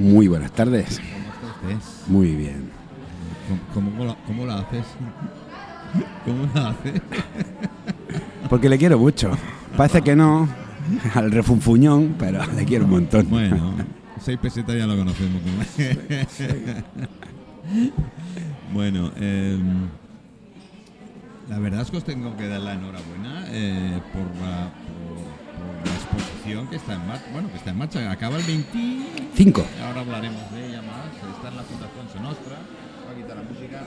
Muy buenas tardes. Muy bien. ¿Cómo, cómo, la, cómo la haces? ¿Cómo la haces? Porque le quiero mucho. Parece que no, al refunfuñón, pero le quiero un montón. Bueno, seis pesetas ya lo conocemos. bueno, eh, la verdad es que os tengo que dar la enhorabuena eh, por, la, por, por la que está en marcha. Bueno, que está en marcha. Acaba el 25. Cinco. Ahora hablaremos de ella más. Está en la Fundación Senostra. Va a quitar la música.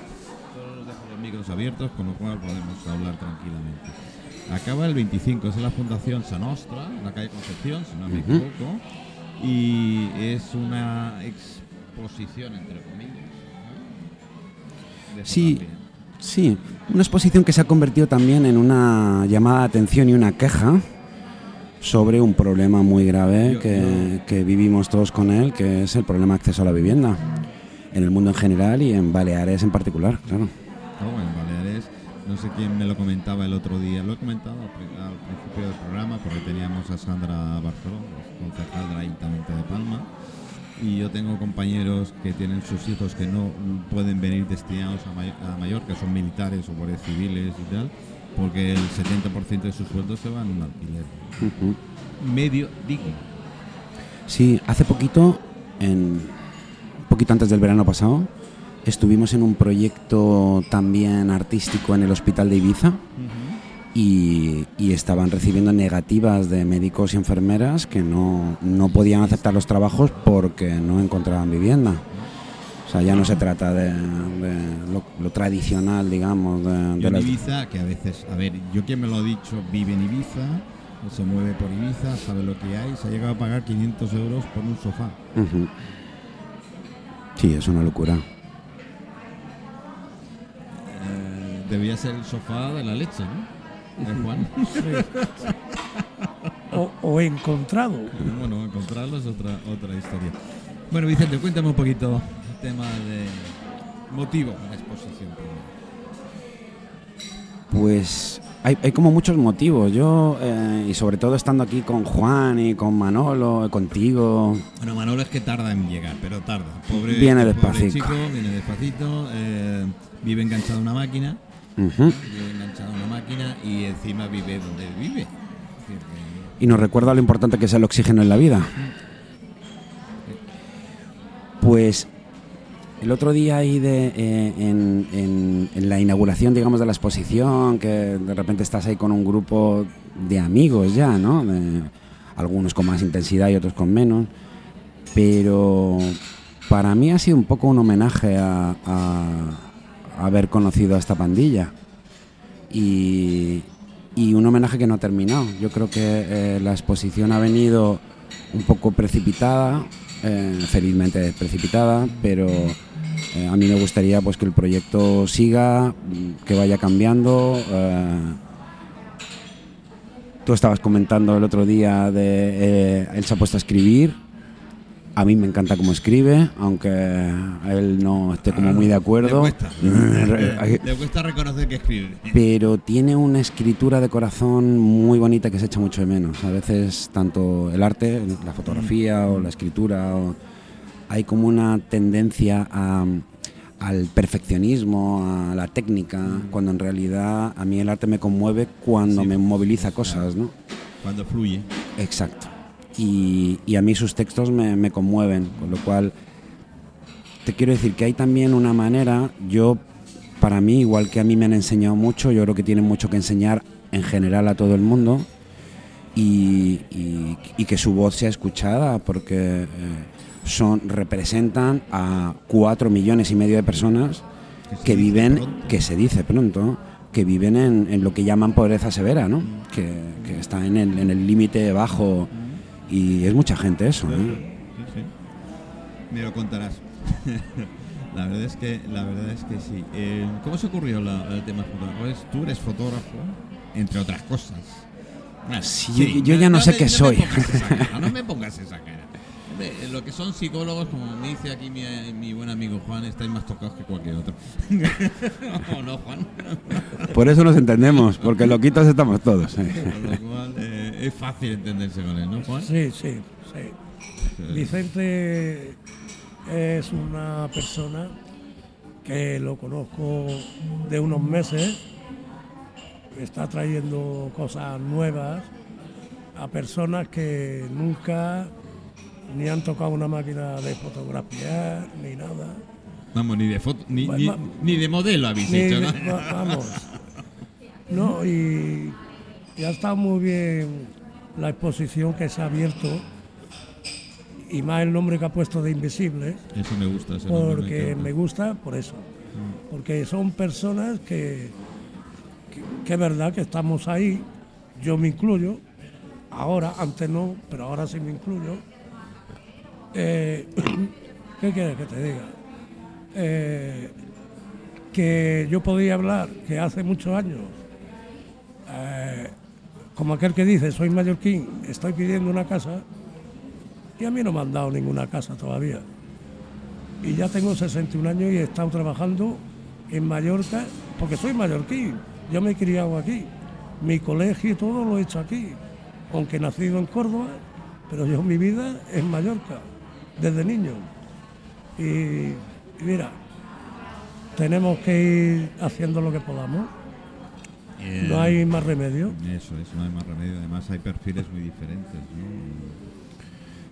Todos dejo los micros abiertos, con lo cual podemos hablar tranquilamente. Acaba el 25, es en la Fundación Sanostra, en la calle Concepción, si no me equivoco. Y es una exposición, entre comillas. Sí. fotografía. Sí, una exposición que se ha convertido también en una llamada de atención y una queja sobre un problema muy grave que, que vivimos todos con él, que es el problema de acceso a la vivienda, en el mundo en general y en Baleares en particular, claro. No, en Baleares, no sé quién me lo comentaba el otro día, lo he comentado al, pri- al principio del programa porque teníamos a Sandra Barceló, concejal del Ayuntamiento de Palma, y yo tengo compañeros que tienen sus hijos que no pueden venir destinados a, Mallorca, son militares o guardias civiles y tal, porque el 70% de sus sueldos se van a un alquiler medio digno. Sí, hace poquito, en, un poquito antes del verano pasado, estuvimos en un proyecto también artístico en el hospital de Ibiza y, y estaban recibiendo negativas de médicos y enfermeras que no, no podían aceptar los trabajos porque no encontraban vivienda. O sea, ya no se trata de, de lo, lo tradicional, digamos, de, de las- Ibiza, que a veces, a ver, yo quien me lo ha dicho, vive en Ibiza, se mueve por Ibiza, sabe lo que hay, se ha llegado a pagar 500 euros por un sofá. Ujú. Sí, es una locura. Eh, debía ser el sofá de la leche, ¿no? ¿Eh, Juan? o, o he encontrado. bueno, encontrarlo es otra, otra historia. Bueno, Vicente, cuéntame un poquito tema de motivo de la exposición. Pues hay, hay como muchos motivos. Yo, eh, y sobre todo estando aquí con Juan y con Manolo, contigo, Bueno, Manolo es que tarda en llegar, pero tarda. Pobre, Viene pobre despacito. chico, viene despacito, eh, vive enganchado a una máquina. Vive enganchado a una máquina y encima vive donde vive. Y nos recuerda lo importante que es el oxígeno en la vida. Pues el otro día ahí de, eh, en, la inauguración, digamos, de la exposición, que de repente estás ahí con un grupo de amigos ya, ¿no? Algunos con más intensidad y otros con menos. Pero para mí ha sido un poco un homenaje a, haber conocido a esta pandilla. Y, y un homenaje que no ha terminado. Yo creo que eh, la exposición ha venido un poco precipitada, eh, felizmente precipitada, pero eh, a mí me gustaría pues que el proyecto siga, mm, que vaya cambiando. eh. tú estabas comentando el otro día de eh, él se ha puesto a escribir. A mí me encanta cómo escribe, aunque él no esté como muy de acuerdo. Le cuesta, Eh, le cuesta reconocer que escribe. pero tiene una escritura de corazón muy bonita que se echa mucho de menos. A veces tanto el arte, la fotografía o la escritura, o- hay como una tendencia a- al perfeccionismo, a la técnica, cuando en realidad a mí el arte me conmueve cuando Sí, me moviliza cosas, ¿no? Cuando fluye. Exacto. Y, y a mí sus textos me, me conmueven, con lo cual te quiero decir que hay también una manera, yo, para mí, igual que a mí me han enseñado mucho, yo creo que tienen mucho que enseñar en general a todo el mundo y, y- y que su voz sea escuchada, porque eh, son, representan a cuatro millones y medio de personas que viven, que se dice pronto, que viven en, en lo que llaman pobreza severa, ¿no? Que, que está en el en el límite bajo y es mucha gente eso, Sí, ¿eh? sí. Me lo contarás. la verdad es que, la verdad es que sí. Eh, ¿Cómo se ocurrió la- el tema fotógrafo? Tú eres fotógrafo, entre otras cosas. Sí, yo- yo ya no sé me- qué soy. cara, no me pongas esa cara. Lo que son psicólogos, como me dice aquí mi, mi buen amigo Juan, estáis más tocados que cualquier otro. ¿O no, Juan? Por eso nos entendemos, porque loquitos estamos todos. ¿eh? Con lo cual eh, es fácil entenderse con él, ¿no, Juan? Sí, sí, sí. Vicente es una persona que lo conozco de unos meses, está trayendo cosas nuevas a personas que nunca ni han tocado una máquina de fotografiar ni nada. Vamos, ni de foto, ni, Va- ni- va- ni de modelo habéis hecho, de- ¿no? va- vamos. No, y, y ha estado muy bien la exposición que se ha abierto y más el nombre que ha puesto de Invisibles, Eso me gusta. ese porque me gusta por eso. Porque son personas que, que, que es verdad que estamos ahí, yo me incluyo, ahora, antes no, pero ahora sí me incluyo. Eh, ¿Qué quieres que te diga? Eh, que yo podía hablar que hace muchos años, eh, como aquel que dice, soy mallorquín, estoy pidiendo una casa, y a mí no me han dado ninguna casa todavía. Y ya tengo 61 años y he estado trabajando en Mallorca, porque soy mallorquín, yo me he criado aquí, mi colegio y todo lo he hecho aquí, aunque he nacido en Córdoba, pero yo mi vida es Mallorca, desde niño. Y, y mira, tenemos que ir haciendo lo que podamos, Eh, no hay más remedio. Eso, eso, no hay más remedio. Además, hay perfiles muy diferentes, ¿no?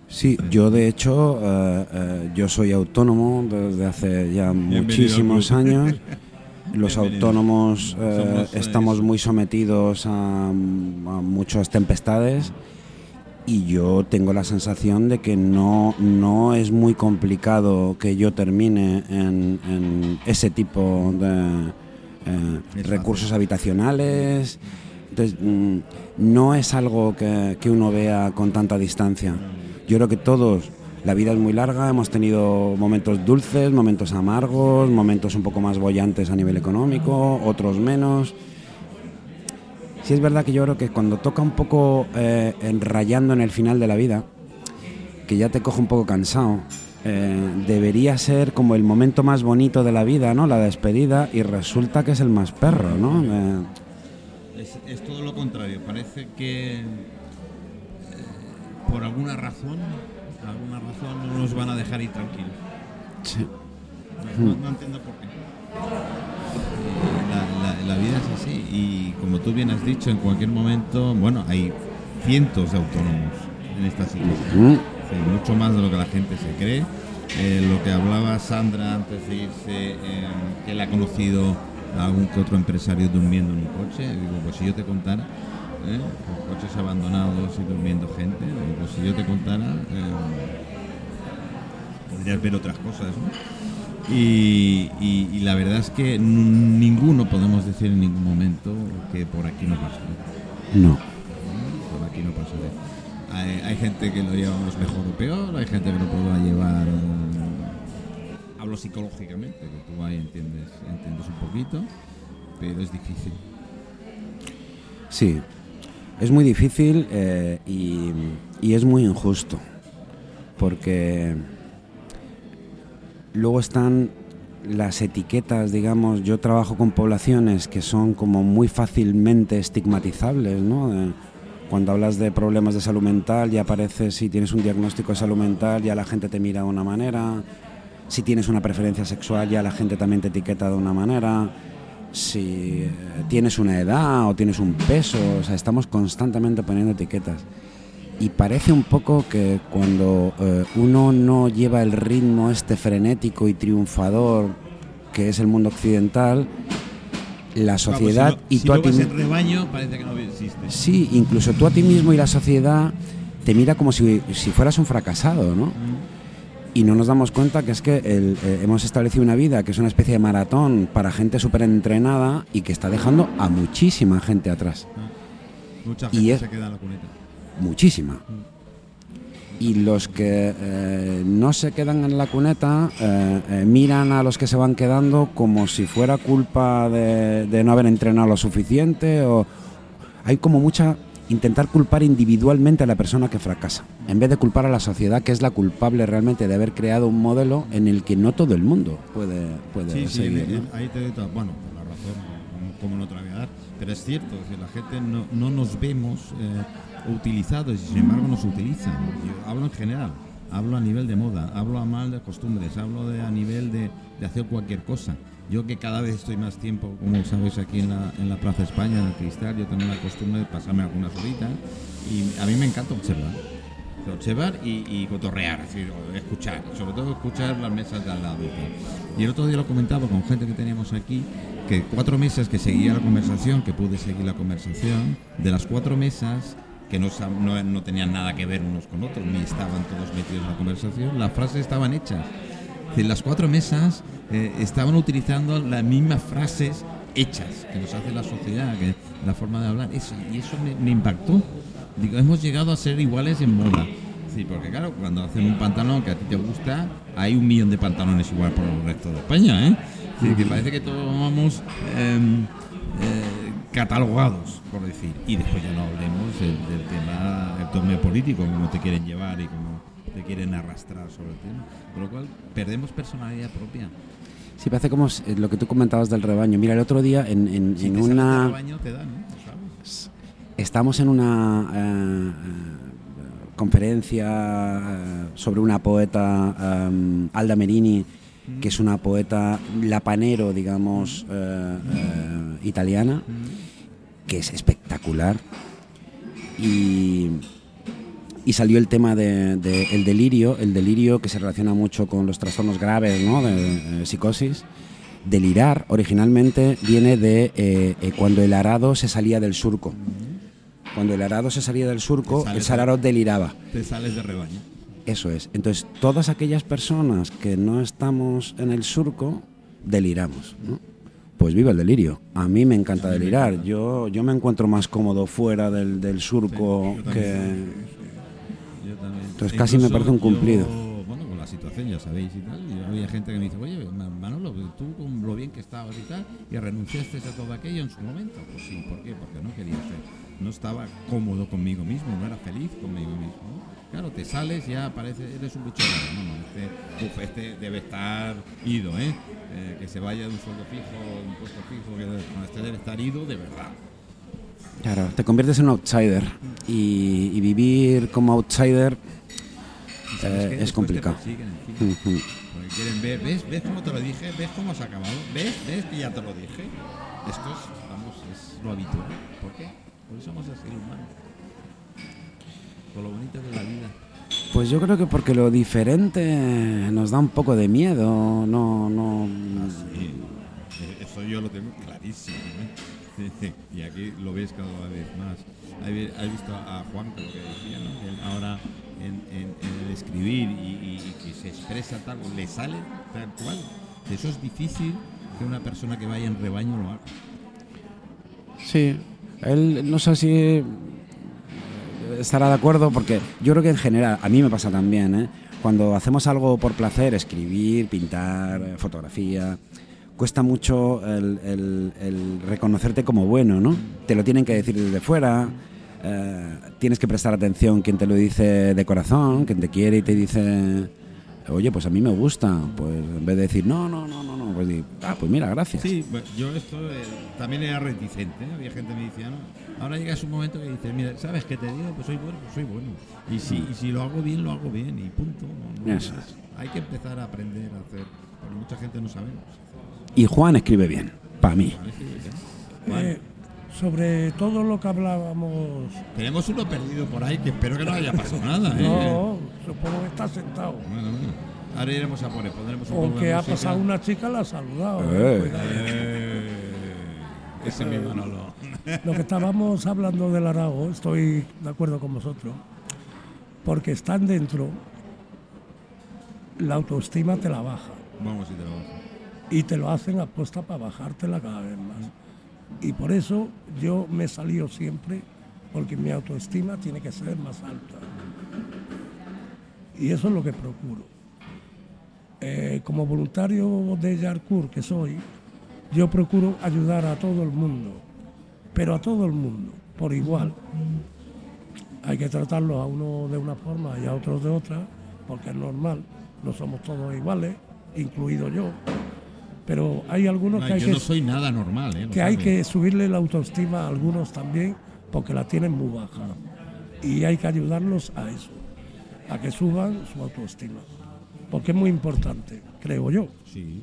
Sí, yo de hecho, eh, eh, yo soy autónomo desde hace ya Bienvenido muchísimos años. Los Bienvenido. autónomos estamos muy sometidos a, a muchas tempestades y yo tengo la sensación de que no, no es muy complicado que yo termine en, en ese tipo de eh, recursos habitacionales. Entonces, mm, no es algo que, que uno vea con tanta distancia. Yo creo que todos, la vida es muy larga, hemos tenido momentos dulces, momentos amargos, momentos un poco más bollantes a nivel económico, otros menos. Sí es verdad que yo creo que cuando toca un poco eh, en- rayando en el final de la vida, que ya te coge un poco cansado, eh, debería ser como el momento más bonito de la vida, ¿no? La despedida, y resulta que es el más perro, ¿no? Eh, Es, es todo lo contrario. Parece que eh, por alguna razón, alguna razón no nos van a dejar ir tranquilos. sí. No, no entiendo por qué. La, la- la vida es así y como tú bien has dicho, en cualquier momento, bueno, hay cientos de autónomos en esta situación. Sí, mucho más de lo que la gente se cree. Eh, lo que hablaba Sandra antes de irse, eh, que él ha conocido a algún que otro empresario durmiendo en un coche. Digo, pues si yo te contara, ¿eh? con coches abandonados y durmiendo gente, digo, pues si yo te contara, eh, podrías ver otras cosas. ¿no? Y, y- y la verdad es que ninguno podemos decir en ningún momento que por aquí no pasa. no. Por aquí no pasaré. Hay, hay gente que lo llevamos mejor o peor, hay gente que lo podrá llevar. eh, hablo psicológicamente, que tú ahí entiendes, entiendes un poquito, pero es difícil. Sí, es muy difícil eh, y, y es muy injusto, porque luego están las etiquetas, digamos, yo trabajo con poblaciones que son como muy fácilmente estigmatizables, ¿no? Eh, cuando hablas de problemas de salud mental ya aparece, si tienes un diagnóstico de salud mental ya la gente te mira de una manera, si tienes una preferencia sexual ya la gente también te etiqueta de una manera, si eh, tienes una edad o tienes un peso, o sea, estamos constantemente poniendo etiquetas. Y parece un poco que cuando eh, uno no lleva el ritmo este frenético y triunfador que es el mundo occidental, la sociedad Vamos, si y tú si a ti vas mi- en rebaño, parece que no existe. Sí, incluso tú a ti mismo y la sociedad te mira como si, si fueras un fracasado, ¿no? Y no nos damos cuenta que es que el- eh, hemos establecido una vida que es una especie de maratón para gente súper entrenada y que está dejando a muchísima gente atrás. Mucha Y es- se queda en la cuneta. Muchísima. Y los que eh, no se quedan en la cuneta eh, eh, miran a los que se van quedando como si fuera culpa de, de no haber entrenado lo suficiente o hay como mucha intentar culpar individualmente a la persona que fracasa en vez de culpar a la sociedad que es la culpable realmente de haber creado un modelo en el que no todo el mundo puede, puede Sí, seguir, en- ¿no? en- ahí te doy toda- bueno, por la razón, como, no te la voy a dar, pero es cierto, decir, la gente no, no nos vemos eh, utilizados y sin embargo nos utilizan. Yo hablo en general, hablo a nivel de moda, hablo a mal de costumbres, hablo de, a nivel de, de hacer cualquier cosa. Yo que cada vez estoy más tiempo, como sabéis, aquí en la, en la Plaza España, en el Cristal, yo tengo la costumbre de pasarme algunas horitas y a mí me encanta observar. Observar y, cotorrear, es decir, escuchar, sobre todo escuchar las mesas de al lado. y. Y el otro día lo comentaba con gente que teníamos aquí, que cuatro mesas que seguía la conversación, que pude seguir la conversación, de las cuatro mesas que no, no, no tenían nada que ver unos con otros, ni estaban todos metidos en la conversación, las frases estaban hechas. Decir, las cuatro mesas eh, estaban utilizando las mismas frases hechas que nos hace la sociedad, que la forma de hablar. Eso, y eso me, impactó. Digo, hemos llegado a ser iguales en moda. Sí, porque claro, cuando hacen un pantalón que a ti te gusta, hay un millón de pantalones igual por el resto de España, ¿eh? Que parece que todos vamos em, eh, catalogados, por decir. Y después ya no hablemos del, del tema, el tema político, cómo te quieren llevar y cómo te quieren arrastrar sobre el tema. Con lo cual, perdemos personalidad propia. Sí, parece como eh, lo que tú comentabas del rebaño. Mira, el otro día en, en- Si en te del una... rebaño, te dan. ¿Sabes? Estamos en una eh, eh, conferencia eh, sobre una poeta, eh, Alda Merini, que es una poeta lapanero, digamos, eh, eh, italiana, que es espectacular. Y, y salió el tema de, de el delirio, el delirio que se relaciona mucho con los trastornos graves, ¿no? de eh, psicosis. Delirar originalmente viene de eh, eh, cuando el arado se salía del surco. Cuando el arado se salía del surco, el arado deliraba. Te sales de rebaño. Eso es. Entonces, todas aquellas personas que no estamos en el surco, deliramos. ¿no? Pues viva el delirio. A mí me encanta me delirar. encanta. Yo, yo me encuentro más cómodo fuera del, del surco Sí, que... Yo también. Entonces casi me parece un cumplido. yo, bueno, con la situación ya sabéis y tal. Y había gente que me dice, oye, Ma- Manolo, tú con lo bien que estabas y tal, y renunciaste a todo aquello en su momento. Pues sí, ¿por qué? Porque no quería hacer. No estaba cómodo conmigo mismo, no era feliz conmigo mismo. Claro, te sales, ya parece, eres un bicho. No, no, este, uf, este debe estar ido, ¿eh? Eh, Que se vaya de un sueldo fijo, de un puesto fijo, que no, este debe estar ido de verdad. Claro, te conviertes en un outsider. Y, y vivir como outsider Eh, es complicado. Porque quieren ver, ¿ves? ¿Ves cómo te lo dije? ¿Ves cómo has acabado? ¿Ves? ¿Ves que ya te lo dije? Esto es, vamos, es lo habitual. ¿Por qué? Porque somos así humanos. Con lo bonito de la vida. Pues yo creo que porque lo diferente nos da un poco de miedo, no, no. Sí, eh, eso yo lo tengo clarísimo. ¿eh? Y aquí lo ves cada vez más. Ahí Has visto a Juan, que lo que decía, ¿no? Él ahora en, en- en el escribir y, y- y que se expresa tal, le sale tal cual. Eso es difícil que una persona que vaya en rebaño lo haga. Sí, él no sé si estará de acuerdo porque yo creo que en general, a mí me pasa también, ¿eh? cuando hacemos algo por placer, escribir, pintar, eh, fotografía, cuesta mucho el, reconocerte como bueno, ¿no? Te lo tienen que decir desde fuera, eh, tienes que prestar atención quien te lo dice de corazón, quien te quiere y te dice, oye, pues a mí me gusta, pues en vez de decir, no, no, no, no, no, pues di, ah, pues mira, gracias. Sí, yo esto eh, también era reticente. ¿eh? Había gente que me decía, no. Ahora llega un momento que dices, mira, ¿sabes qué te digo? Pues soy bueno, pues soy bueno. Y si, y si lo hago bien, lo hago bien y punto. No- no Eso. Hay que empezar a aprender a hacer, porque mucha gente no sabemos. Y Juan escribe bien, para mí. Parece que bien. Juan, Eh, sobre todo lo que hablábamos. tenemos uno perdido por ahí que espero que no haya pasado nada. ¿eh? No, supongo que está sentado. Bueno, bueno. Ahora iremos a por él, pondremos un O poco de que ha música. pasado una chica, la ha saludado. Eh. Eh, ese es mi Manolo. Lo que estábamos hablando del Arago, estoy de acuerdo con vosotros, porque están dentro, la autoestima te la baja Vamos y te lo bajo. y te lo hacen apuesta para bajártela cada vez más. Y por eso yo me he salido siempre, porque mi autoestima tiene que ser más alta. Y eso es lo que procuro. Eh, como voluntario de Yarkur que soy, yo procuro ayudar a todo el mundo, pero a todo el mundo, por igual. Hay que tratarlos a uno de una forma y a otros de otra, porque es normal, no somos todos iguales, incluido yo. Pero hay algunos No, que hay yo que no soy nada normal, ¿eh? Que hay que subirle la autoestima a algunos también porque la tienen muy baja y hay que ayudarlos a eso a que suban su autoestima. Porque es muy importante, creo yo. Sí,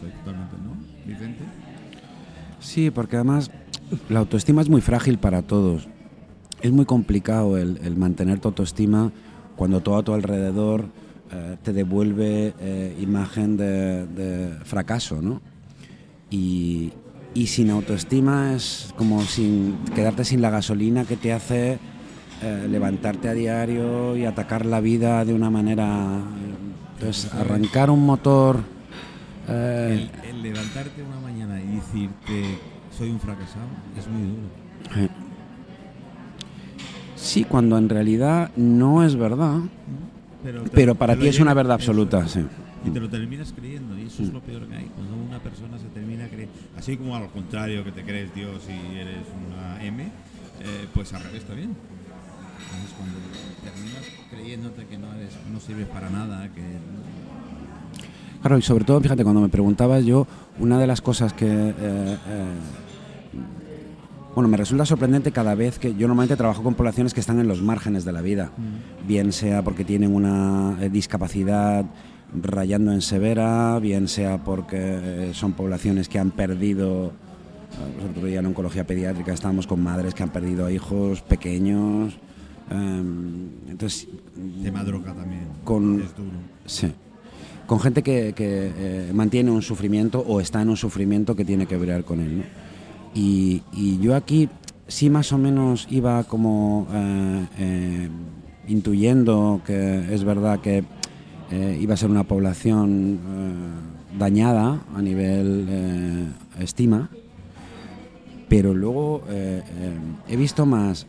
totalmente, ¿no? Vicente. Sí, porque además la autoestima es muy frágil para todos. Es muy complicado el, el mantener tu autoestima cuando todo a tu alrededor eh, te devuelve eh, imagen de, de fracaso, ¿no? Y, y sin autoestima es como sin quedarte sin la gasolina que te hace eh, levantarte a diario y atacar la vida de una manera. Entonces, arrancar un motor. eh, El, el levantarte una mañana y decirte soy un fracasado es muy duro. sí, cuando en realidad no es verdad, Pero, te- pero para ti es una verdad absoluta. Sí. Y te lo terminas creyendo, y eso es lo peor que hay. Cuando una persona se termina creyendo, así como al contrario que te crees Dios y eres una M, eh, pues al revés también. Entonces cuando terminas creyéndote que no eres, no sirves para nada, que Claro, y sobre todo, fíjate, cuando me preguntabas yo, una de las cosas que... eh, eh, bueno, me resulta sorprendente cada vez que yo normalmente trabajo con poblaciones que están en los márgenes de la vida, bien sea porque tienen una eh, discapacidad rayando en severa, bien sea porque eh, son poblaciones que han perdido, eh, pues el otro día en oncología pediátrica estábamos con madres que han perdido a hijos pequeños, em, entonces tema droga también Con- es duro. Sí. Con gente que, que, eh, mantiene un sufrimiento o está en un sufrimiento que tiene que bregar con él. ¿no? Y, yo aquí sí más o menos iba como eh, eh, intuyendo que es verdad que eh, iba a ser una población dañada a nivel estima, pero luego he visto más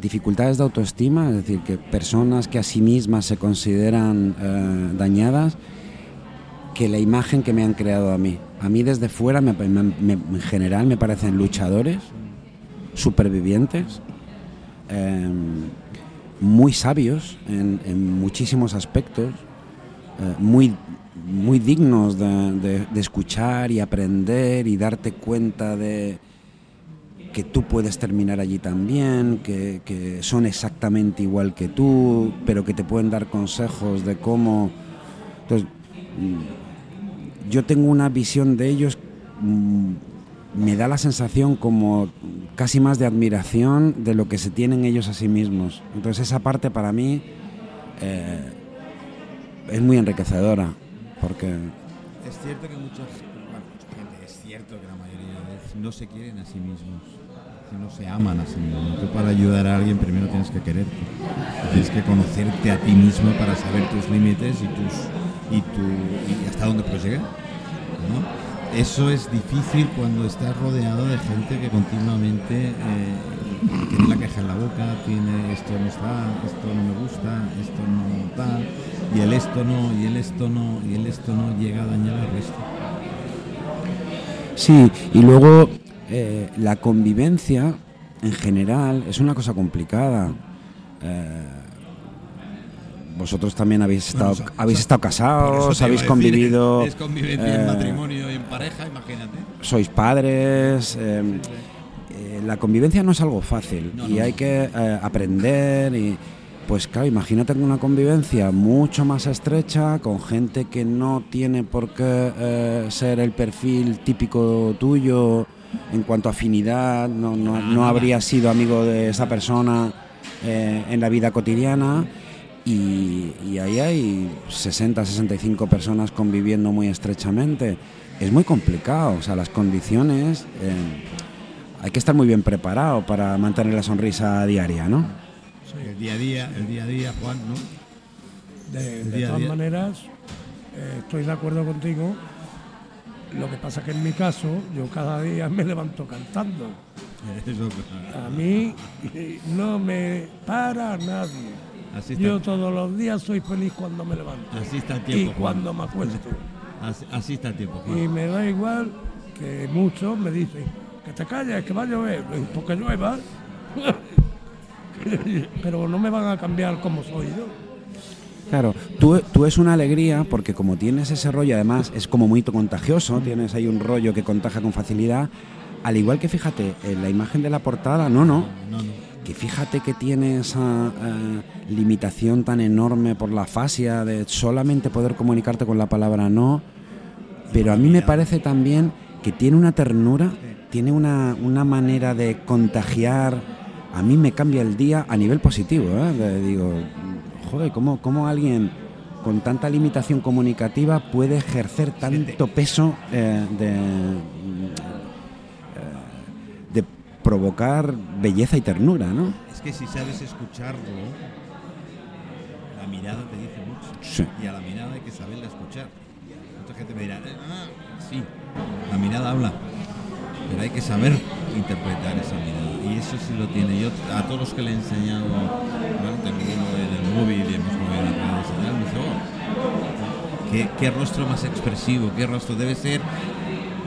dificultades de autoestima, es decir, que personas que a sí mismas se consideran dañadas, que la imagen que me han creado a mí. A mí desde fuera, en general, me parecen luchadores, supervivientes, eh, muy sabios en, muchísimos aspectos, eh, muy, muy dignos de, escuchar y aprender y darte cuenta de que tú puedes terminar allí también, que, que son exactamente igual que tú, pero que te pueden dar consejos de cómo... Entonces, yo tengo una visión de ellos, mm, me da la sensación como casi más de admiración de lo que se tienen ellos a sí mismos. Entonces esa parte para mí eh, es muy enriquecedora, porque... Es cierto que muchas, es cierto que la mayoría de veces no se quieren a sí mismos, que no se aman a sí. Tú para ayudar a alguien primero tienes que quererte, tienes que conocerte a ti mismo para saber tus límites y tus y tu y hasta dónde puedes llegar. Eso es difícil cuando estás rodeado de gente que continuamente eh, tiene la queja en la boca, tiene esto no está, esto no me gusta, esto no tal, y el esto no, y el esto no, y el esto no llega a dañar al resto. Sí, y luego eh, la convivencia en general es una cosa complicada. Eh, vosotros también habéis estado, habéis o sea, estado casados, habéis convivido, Es convivencia en eh, matrimonio y en pareja, imagínate. sois padres. eh, la convivencia no es algo fácil No, y no, hay que aprender y pues claro, imagínate una convivencia mucho más estrecha con gente que no tiene por qué ser el perfil típico tuyo en cuanto a afinidad, no, no, nada. habrías sido amigo de esa persona eh, en la vida cotidiana y, y ahí hay 60, 65 personas conviviendo muy estrechamente. Es muy complicado, o sea, las condiciones... eh, hay que estar muy bien preparado para mantener la sonrisa diaria, ¿no? El día a día, el día a día, Juan, ¿no? De, todas maneras, eh, estoy de acuerdo contigo. Lo que pasa que en mi caso, yo cada día me levanto cantando. A mí no me para nadie. así, está, Yo todos los días soy feliz cuando me levanto así está el y Juan. cuando me acuesto. Así, así está el tiempo, Juan. Y me da igual que muchos me dicen que te calles, que va a llover, porque llueva. Pero no me van a cambiar como soy yo. Claro, tú, tú es una alegría porque como tienes ese rollo, además es como muy contagioso, tienes ahí un rollo que contagia con facilidad, al igual que fíjate, en la imagen de la portada, no, no, No, no. que fíjate que tiene esa eh, limitación tan enorme por la fascia de solamente poder comunicarte con la palabra no, pero a mí me parece también que tiene una ternura, tiene una, una manera de contagiar, a mí me cambia el día a nivel positivo, ¿eh? Digo, joder, ¿cómo, cómo alguien con tanta limitación comunicativa puede ejercer tanto peso eh, de, eh, de provocar belleza y ternura, ¿no? Es que si sabes escucharlo, la mirada te dice mucho. Sí. Y a la mirada hay que saberla escuchar. Mucha gente me dirá, ah, sí, la mirada habla. Pero hay que saber interpretar esa mirada. Y eso sí lo tiene. Yo a todos los que le he enseñado, uno en el móvil y hemos movido las redes dice, "Oh, ¿qué, qué rostro más expresivo, qué rostro debe ser.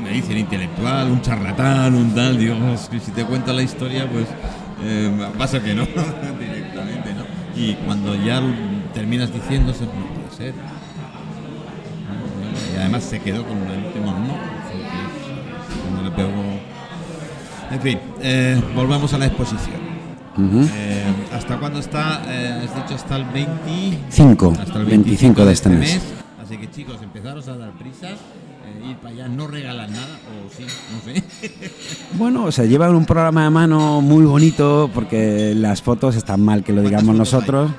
Me dicen intelectual, un charlatán, un tal. Digo, "Es que si te cuento la historia, pues eh, pasa que no, directamente, ¿no? Y cuando ya terminas diciéndose, no puede ser. Y además se quedó con el último no. Cuando le pegó. En fin, eh, volvamos a la exposición. Eh, ¿Hasta cuándo está? Eh, has dicho hasta el 20. Cinco, Hasta el 25 de este mes. Así que chicos, empezaros a dar prisas, eh, ir para allá, no regalan nada, o sí, no sé. Bueno, se lleva un programa de mano muy bonito porque las fotos están mal que lo ¿Cuántas digamos hay? nosotros.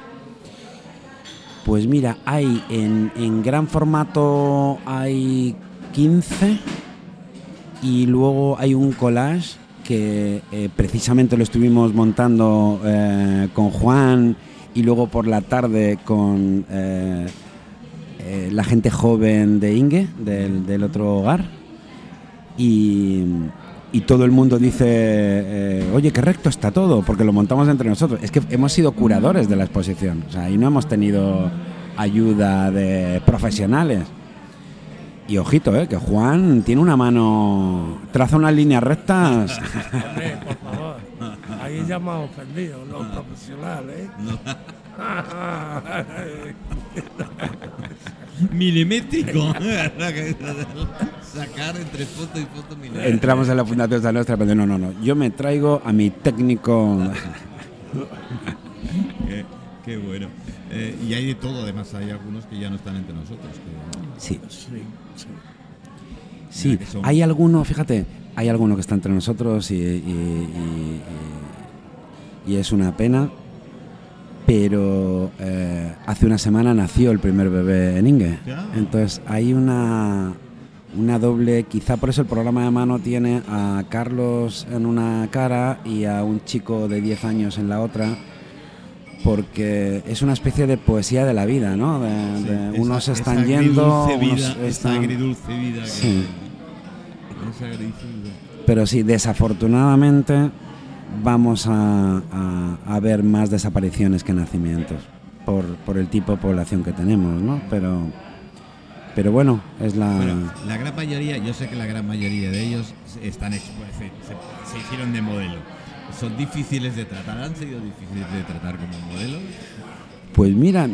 Pues mira, hay en, en gran formato hay 15 y luego hay un collage que eh, precisamente lo estuvimos montando eh, con Juan y luego por la tarde con eh, la gente joven de Inge, del, otro hogar. Y, todo el mundo dice, oye, qué recto está todo, porque lo montamos entre nosotros. Es que hemos sido curadores de la exposición, y no hemos tenido ayuda de profesionales. Y ojito, eh, que Juan tiene una mano, traza unas líneas rectas. Hombre, por favor. Ahí ya me ha ofendido, los profesionales. Milimétrico. Sacar entre foto y foto milimétrico. Entramos en la Fundación San Nostra, pero no, no, no. Yo me traigo a mi técnico. Qué, qué bueno. Eh, y hay de todo, además hay algunos que ya no están entre nosotros. que- Sí, Sí, sí. Hay alguno, fíjate, hay alguno que está entre nosotros y, y- y- y- y es una pena, pero eh, hace una semana nació el primer bebé en Inge. Entonces hay una, una doble, quizá por eso el programa de mano tiene a Carlos en una cara y a un chico de 10 años en la otra. Porque es una especie de poesía de la vida, ¿no? De- Sí, de unos esa están yendo, unos vida, están- agridulce vida que- Sí. agridulce vida. Pero sí, desafortunadamente vamos a, a- a ver más desapariciones que nacimientos por, por el tipo de población que tenemos, ¿no? Pero, pero bueno, es la... Bueno, la gran mayoría, yo sé que la gran mayoría de ellos están se- se hicieron de modelo. Son difíciles de tratar, han sido difíciles de tratar como modelos. Pues mira,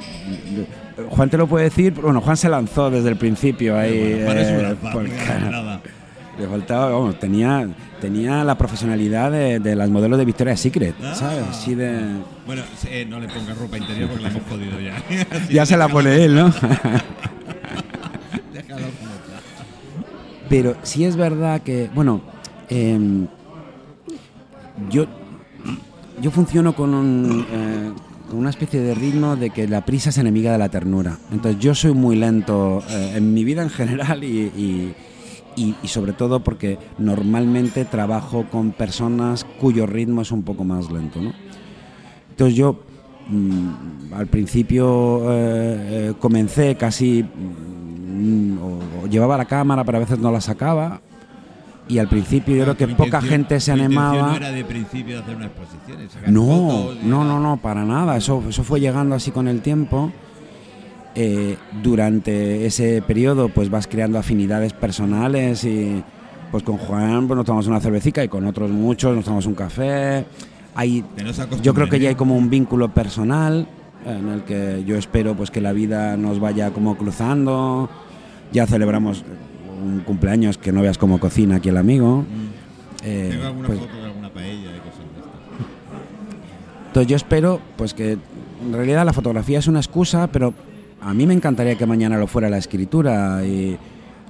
Juan te lo puede decir, bueno, Juan se lanzó desde el principio ahí. Bueno, eh, nada. le faltaba, vamos, tenía, tenía la profesionalidad de, de las modelos de Victoria's Secret, Ah. ¿sabes? Sí de... Bueno, eh, no le pongas ropa interior porque la hemos jodido ya. Así Ya se la pone él, ¿no? Déjalo. Pero sí es verdad que, bueno, em, yo, yo funciono con, un, eh, una especie de ritmo de que la prisa es enemiga de la ternura. Entonces yo soy muy lento eh, en mi vida en general y, y- sobre todo porque normalmente trabajo con personas cuyo ritmo es un poco más lento. ¿no? Entonces yo mm, al principio eh, comencé casi mm, o llevaba la cámara pero a veces no la sacaba y al principio yo creo que poca gente se animaba no era de principio hacer una exposición. no, no, no, no, para nada. Eso, eso fue llegando así con el tiempo. Eh, durante ese periodo, pues vas creando afinidades personales y, pues con Juan, pues nos tomamos una cervecita y con otros muchos nos tomamos un café. Hay, yo creo que ya hay como un vínculo personal en el que yo espero pues que la vida nos vaya como cruzando. Ya celebramos un cumpleaños que no veas cómo cocina aquí el amigo. Eh, Tengo alguna pues, foto de alguna paella y cosas de estas. Entonces yo espero pues que en realidad la fotografía es una excusa, pero a mí me encantaría que mañana lo fuera la escritura y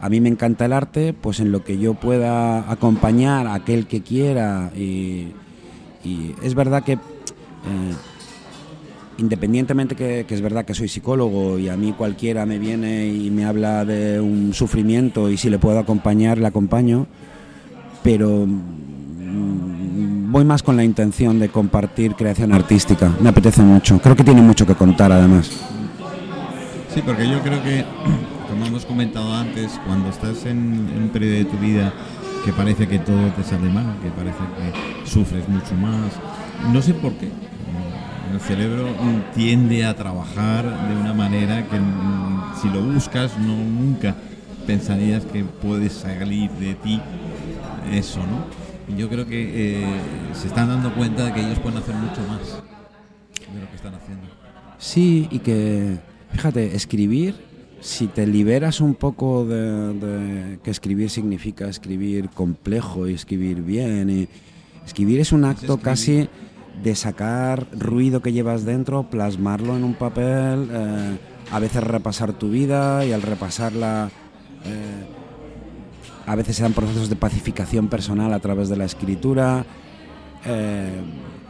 a mí me encanta el arte, pues en lo que yo pueda acompañar a aquel que quiera y, y es verdad que eh, independientemente que, que, es verdad que soy psicólogo y a mí cualquiera me viene y me habla de un sufrimiento y si le puedo acompañar, le acompaño, pero mm, voy más con la intención de compartir creación artística, me apetece mucho, creo que tiene mucho que contar además. Sí, porque yo creo que, como hemos comentado antes, cuando estás en, en un periodo de tu vida que parece que todo te sale mal, que parece que sufres mucho más, no sé por qué, el cerebro tiende a trabajar de una manera que mm, si lo buscas no nunca pensarías que puede salir de ti eso, ¿no? Yo creo que eh, se están dando cuenta de que ellos pueden hacer mucho más de lo que están haciendo. Sí, y que, fíjate, escribir, si te liberas un poco de, de que escribir significa escribir complejo y escribir bien, y escribir es un acto escribir. casi de sacar ruido que llevas dentro, plasmarlo en un papel, eh, a veces repasar tu vida y al repasarla eh, a veces se procesos de pacificación personal a través de la escritura. eh,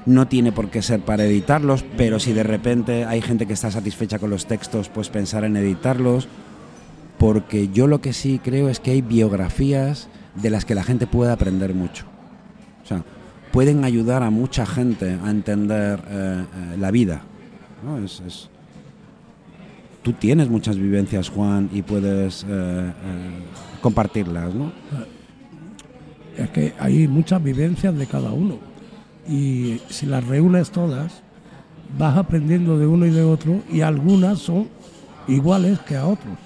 no tiene por qué ser para editarlos, pero si de repente hay gente que está satisfecha con los textos, pues pensar en editarlos. Porque yo lo que sí creo es que hay biografías de las que la gente puede aprender mucho. O sea, pueden ayudar a mucha gente a entender eh, eh, la vida. ¿no? Es, es- Tú tienes muchas vivencias, Juan, y puedes eh, eh, compartirlas, ¿no? Es que hay muchas vivencias de cada uno. Y si las reúnes todas, vas aprendiendo de uno y de otro, y algunas son iguales que a otros.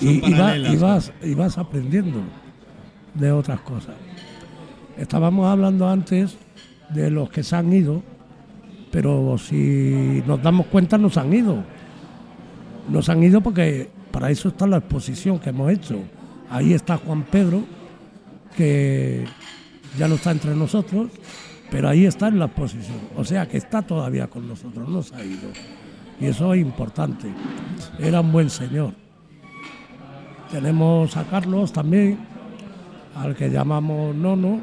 Sí, y, y va- y vas, y vas aprendiendo de otras cosas. Estábamos hablando antes de los que se han ido, pero si nos damos cuenta nos han ido. Nos han ido porque para eso está la exposición que hemos hecho. Ahí está Juan Pedro, que ya no está entre nosotros, pero ahí está en la exposición. O sea que está todavía con nosotros, no se ha ido. Y eso es importante. Era un buen señor. Tenemos a Carlos también, al que llamamos Nono.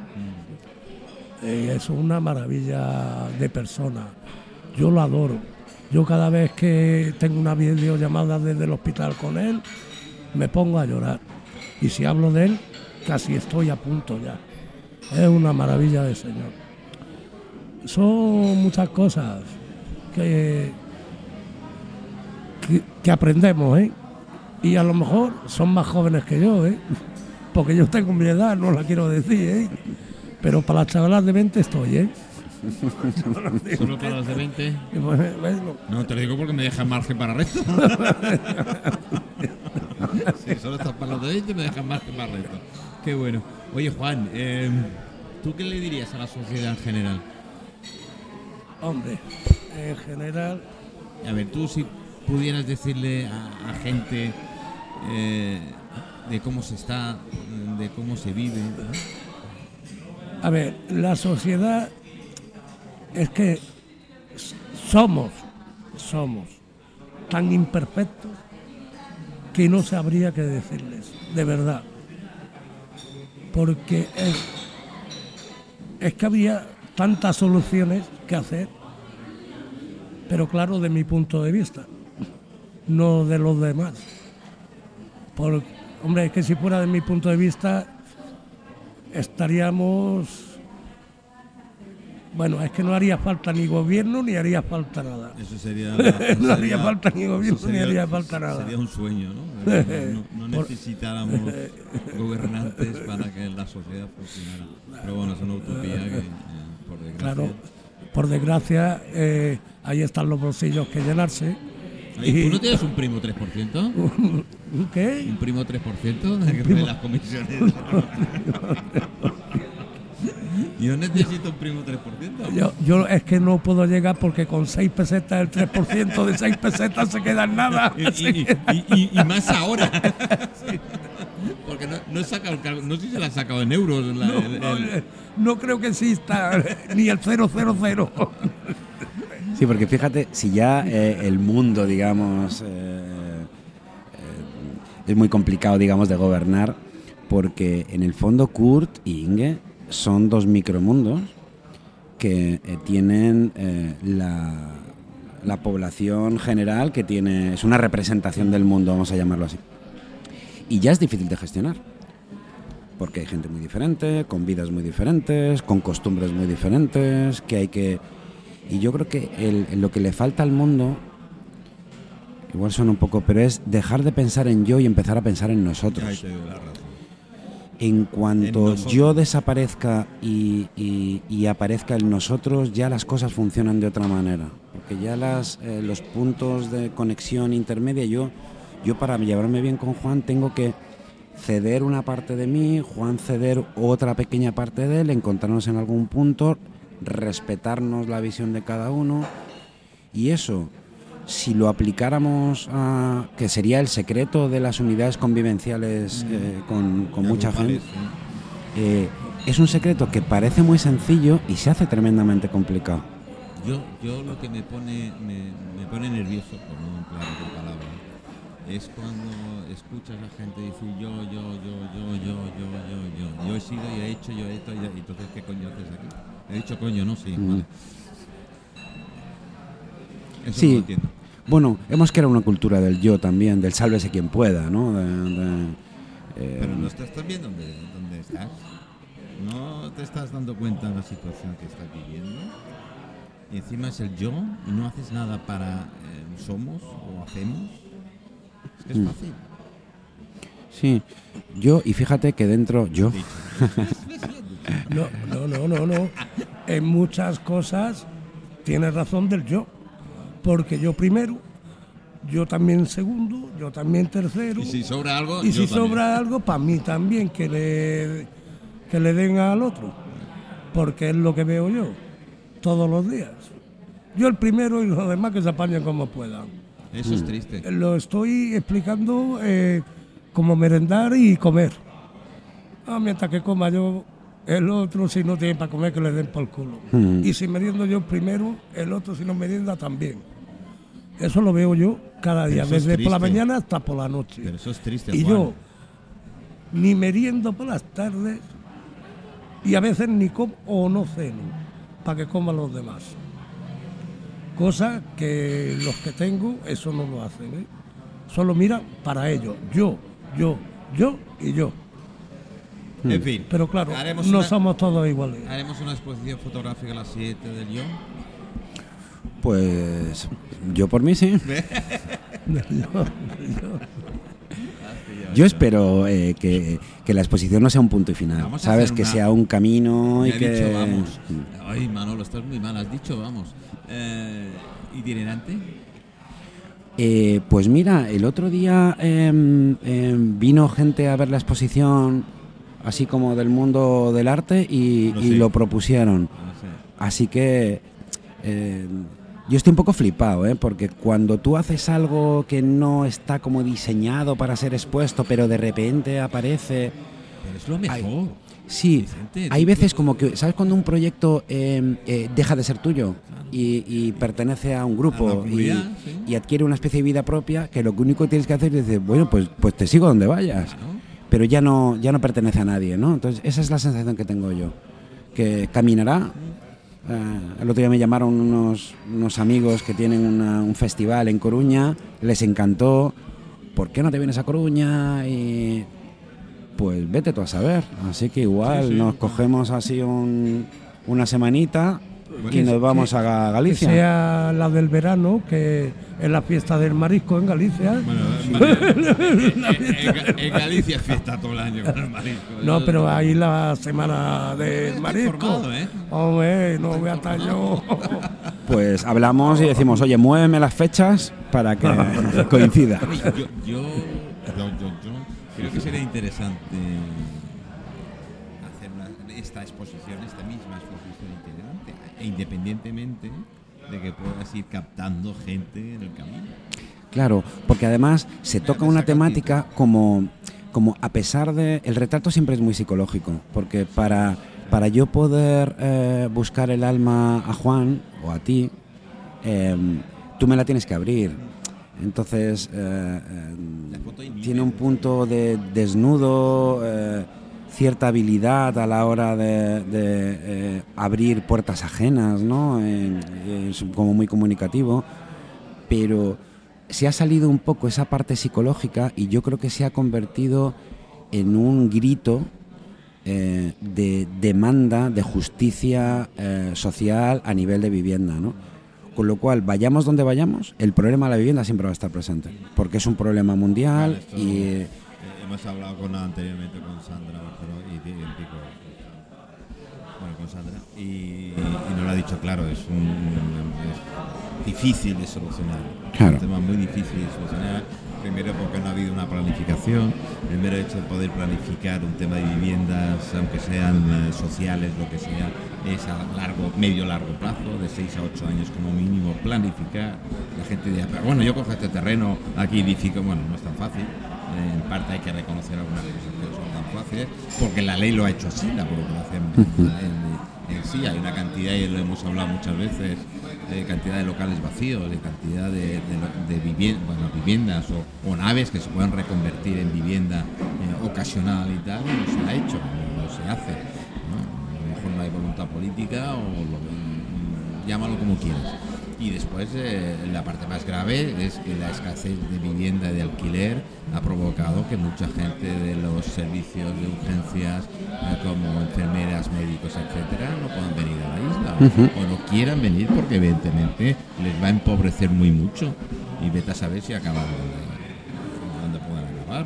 Eh, es una maravilla de persona. Yo lo adoro. Yo cada vez que tengo una videollamada desde el hospital con él, me pongo a llorar. Y si hablo de él, casi estoy a punto ya. Es una maravilla de señor. Son muchas cosas que, que, que aprendemos, ¿eh? Y a lo mejor son más jóvenes que yo, ¿eh? Porque yo tengo mi edad, no la quiero decir, ¿eh? Pero para las chavalas de 20 estoy, ¿eh? Solo para los de 20. Y pues, No, te lo digo porque me deja margen para resto. sí, solo estás para los de 20 me dejan margen para resto. Qué bueno. Oye, Juan, eh, ¿tú qué le dirías a la sociedad en general? hombre, en general, A ver, tú si pudieras decirle a, a gente eh, de cómo se está, de cómo se vive, a ver, la sociedad es que somos, somos tan imperfectos que no sabría qué decirles, de verdad. Porque es, es que había tantas soluciones que hacer, pero claro, de mi punto de vista, no de los demás. Por, hombre, es que si fuera de mi punto de vista, estaríamos. Bueno, es que no haría falta ni gobierno ni haría falta nada. Eso sería. No haría falta ni gobierno, ni haría falta nada. Sería un sueño, ¿no? No, no- no necesitáramos gobernantes para que la sociedad funcionara. Pero bueno, es una utopía que, eh, por desgracia. Claro, por desgracia, eh, ahí están los bolsillos que llenarse. Oye, ¿Tú no tienes un primo 3%? ¿Qué? ¿Un primo 3% de, de las comisiones? Yo necesito un primo 3%. Yo, yo es que no puedo llegar porque con 6 pesetas el 3% de 6 pesetas se queda en nada. Y, y- queda- y- y- y más ahora. Sí. Porque no, no, he sacado el no sé si se la han sacado en euros. la- el- no, el- eh, no creo que exista ni el 000. Sí, porque fíjate, si ya eh, el mundo, digamos, eh, eh, es muy complicado, digamos, de gobernar, porque en el fondo Kurt y Inge son dos micromundos que tienen la, la población general que tiene, es una representación del mundo, vamos a llamarlo así. Y ya es difícil de gestionar porque hay gente muy diferente, con vidas muy diferentes, con costumbres muy diferentes, que hay que... Y yo creo que el- lo que le falta al mundo, igual suena un poco, pero es dejar de pensar en yo y empezar a pensar en nosotros. En cuanto yo desaparezca y, y- y aparezca el nosotros, ya las cosas funcionan de otra manera. Porque ya las, eh, los puntos de conexión intermedia, yo, yo para llevarme bien con Juan tengo que ceder una parte de mí, Juan ceder otra pequeña parte de él, encontrarnos en algún punto, respetarnos la visión de cada uno. Y eso, si lo aplicáramos a, que sería el secreto de las unidades convivenciales eh, con, con mucha gente, eh, es un secreto que parece muy sencillo y se hace tremendamente complicado. Yo, yo lo que me pone, me, me pone nervioso, por no emplear otra palabra, es cuando escuchas a la gente decir yo, yo, yo, yo, yo, yo, yo, yo, yo he sido, yo he hecho, yo he esto, y y entonces ¿qué coño haces aquí? He dicho coño, ¿no? Sí, Mm. vale. Eso Sí. no lo entiendo. Bueno, hemos creado una cultura del yo también, del sálvese quien pueda, ¿no? De- de, eh, Pero no estás también donde, donde estás. No te estás dando cuenta de la situación que estás viviendo. Y encima es el yo y no haces nada para eh, somos o hacemos. Es que es Mm. fácil. Sí, yo, y fíjate que dentro, yo. No, no, no, no, no. En muchas cosas tienes razón del yo. Porque yo primero, yo también segundo, yo también tercero. Y si sobra algo, Y si también. sobra algo, para mí también que le, que le den al otro. Porque es lo que veo yo todos los días. Yo el primero y los demás que se apañen como puedan. Eso es triste. Lo estoy explicando eh, como merendar y comer. Ah, mientras que coma yo, el otro si no tiene para comer que le den por el culo. Mm. Y si meriendo yo primero, el otro si no merienda también. Eso lo veo yo cada día, desde por la mañana hasta por la noche. Pero eso es triste. Y Juan. yo ni meriendo por las tardes y a veces ni como o no ceno para que coman los demás. Cosa que los que tengo, eso no lo hacen. ¿eh? Solo miran para ellos. Yo, yo, yo y yo. En fin. Pero claro, haremos no una, somos todos iguales. haremos una exposición fotográfica a las 7 del yo. pues yo por mí sí. Yo espero eh, que, que la exposición no sea un punto y final, Vamos ¿sabes? Que una- sea un camino y Me que... dicho vamos. Ay, Manolo, estás muy mal. Has dicho vamos. Eh, itinerante. Eh, pues mira, el otro día em, em, vino gente a ver la exposición así como del mundo del arte y, sé. lo propusieron. No sé. Así que eh, yo estoy un poco flipado, ¿eh? porque cuando tú haces algo que no está como diseñado para ser expuesto, pero de repente aparece... Pero es lo mejor. Sí, Vicente, hay veces como que, ¿sabes cuando un proyecto eh, eh, deja de ser tuyo y, y pertenece a un grupo y, comunidad, sí. y adquiere una especie de vida propia que lo único que tienes que hacer es decir, bueno, pues, pues te sigo donde vayas, Claro. Pero ya no, ya no pertenece a nadie, ¿no? Entonces esa es la sensación que tengo yo, que caminará. eh, el otro día me llamaron unos, unos amigos que tienen una- un festival en Coruña, les encantó, ¿por qué no te vienes a Coruña? Y pues vete tú a saber. Así que igual Sí, sí. nos cogemos así un- una semanita Que- nos vamos que- a Ga- Que Galicia. sea la del verano, que es la fiesta del marisco en Galicia. Bueno, en, en- en Galicia es fiesta todo el año con el marisco. No, pero ahí la semana del marisco. ¿eh? Hombre, no voy a estar yo. Pues hablamos y decimos, oye, muéveme las fechas para que coincida. Yo, yo, yo, yo- yo creo que sería interesante hacer una- esta exposición, esta misma exposición e independientemente de que puedas ir captando gente en el camino. Claro, porque además se toca una temática como, como a pesar de... El retrato siempre es muy psicológico, porque para, para yo poder eh, buscar el alma a Juan o a ti, em, tú me la tienes que abrir. Entonces, eh, em, tiene un punto de desnudo, eh, cierta habilidad a la hora de, eh, abrir puertas ajenas, ¿no? es como muy comunicativo, pero se ha salido un poco esa parte psicológica y yo creo que se ha convertido en un grito eh, de demanda de justicia eh, social a nivel de vivienda, ¿no? Con lo cual, vayamos donde vayamos, el problema de la vivienda siempre va a estar presente, porque es un problema mundial y... Hemos hablado con, anteriormente con Sandra y, bueno, con Sandra, y, nos lo ha dicho claro, es, un, difícil de solucionar, claro. un tema muy difícil de solucionar primero porque no ha habido una planificación, primero hecho de poder planificar un tema de viviendas, aunque sean eh, sociales, lo que sea, es a largo, medio largo plazo, de 6 a 8 años como mínimo, planificar. La gente dice, pero bueno, yo cojo este terreno, aquí edifico, bueno, no es tan fácil. En parte hay que reconocer algunas cosas que no son tan fáciles, porque la ley lo ha hecho así, la burocracia en sí, hay una cantidad, y lo hemos hablado muchas veces, de cantidad de locales vacíos, de cantidad de, viviendas o, naves que se puedan reconvertir en vivienda eh, ocasional y tal, no se ha hecho, no, se hace. A lo mejor no hay voluntad política o llámalo como quieras. Y después eh, la parte más grave es que la escasez de vivienda de alquiler ha provocado que mucha gente de los servicios de urgencias, eh, como enfermeras, médicos, etcétera, no puedan venir a la isla. O no quieran venir porque evidentemente les va a empobrecer muy mucho. Y vete a saber si acaban donde puedan acabar.